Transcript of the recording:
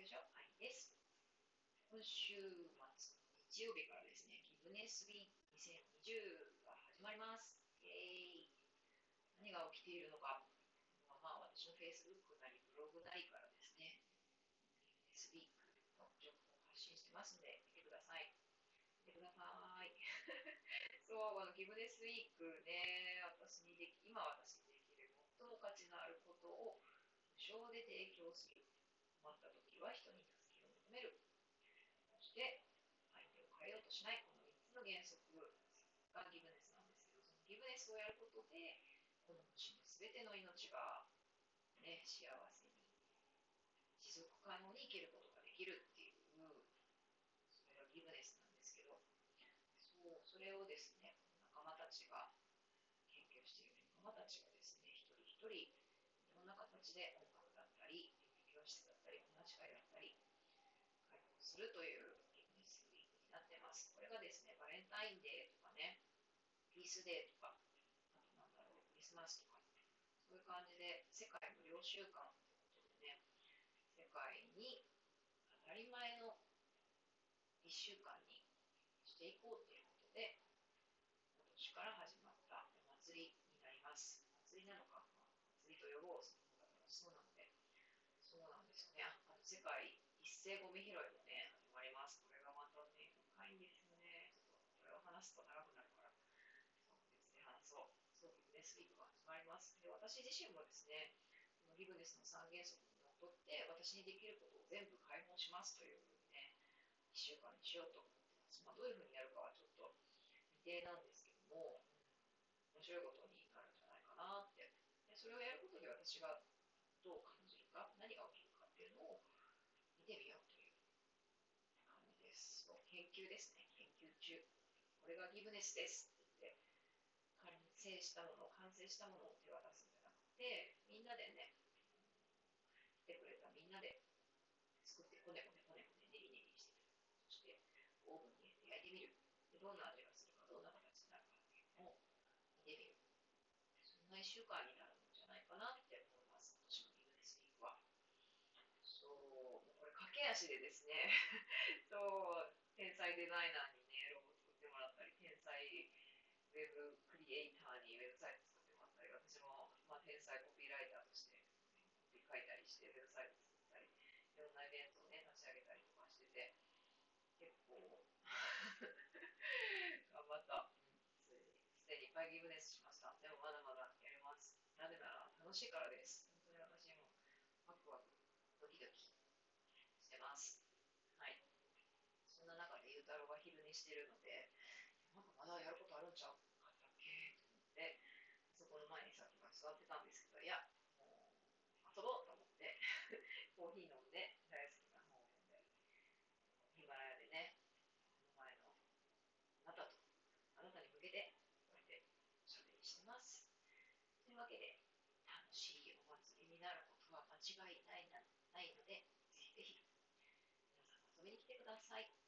究所愛です。今週末日曜日からですね、ギブネスウィーク2020が始まります。イェーイ何が起きているのか、まあ、まあ私の Facebook なりブログなりからですね、ギブネスウィークの情報を発信してますので、見てください。見てください。そう、あのギブネスウィークね、私にでき、今私にできる最も価値のあることを無償で提供する。困った時は人に助けを求める。そして、相手を変えようとしない。この3つの原則がギブネスなんですけど、そのギブネスをやることで、この星の全ての命が、ね、幸せに、持続可能に生きることができるっていう、それがギブネスなんですけど、そうそれをですね、仲間たちが、研究している仲間たちがですね、一人一人、いろんな形で音楽だったり、教室だったり、お話会だったり、開放するというギブネスになってます。これがですね、バレンタインデーとかね、ピースデーとか、あとなんだろう、クリスマスとか、そういう感じで、世界無料週間ということでね、世界に当たり前の1週間にしていこうということで、今年から始まったお祭りになります。祭りなのか、まあ、祭りと呼ぼう、そうなので、そうなんですよね。あの世界一斉ゴミ拾いもね、始まります。これがまたね、深いんですよね。ちょっとこれを話すと長くなるから、そう。そう、ギブネスウィークが始まります。で、私自身もですね、このギブネスの三原則にのっとって、私にできることを全部解放しますというふうにね、1週間にしようと思ってます。まあ、どういうふうにやるかはちょっと未定なんですけども、面白いことになるんじゃないかなって。でそれをやることで私がどう感じるか、何が起きるかっていうのを見てみようという感じです。研究ですね、研究中。これがギブネスです、成したもの、完成したものを手渡すんじゃなくて、みんなでね、来てくれたみんなで作って、こねこねこねこね、ねりねりしてそして、オーブンに入れて焼いてみる。でどんな味がするか、どんな形になるかっていうのを見てみる。そんな1週間になるんじゃないかなって思います。私のギブネスウィークは。そう、これ駆け足でですね、そう、天才デザイナーにね、ロゴ作ってもらったり、天才ウェブクリエイターサイト作ってもらったり、私も、まあ、天才コピーライターとして、書いたりして、ウェブサイト作ったり、いろんなイベントをね、立ち上げたりとかしてて、結構頑張った。すでにいっぱいギブネスしました。でもまだまだやります。なぜなら楽しいからです。本当に私もワクワク、ドキドキしてます。はい。そんな中でゆうたろうが昼寝してるので、なんかまだやることあるんちゃうかったっけと思って、そこの前にさっきから座ってたんですけど、いや、もう遊ぼうと思って、コーヒー飲んで、大好きな本を読んで、ヒマラヤでね、この前のあなたと、あなたに向けて、こうやっておしゃべりしてます。というわけで、楽しいお祭りになることは間違いないなないので、ぜひぜひ、皆さん遊びに来てください。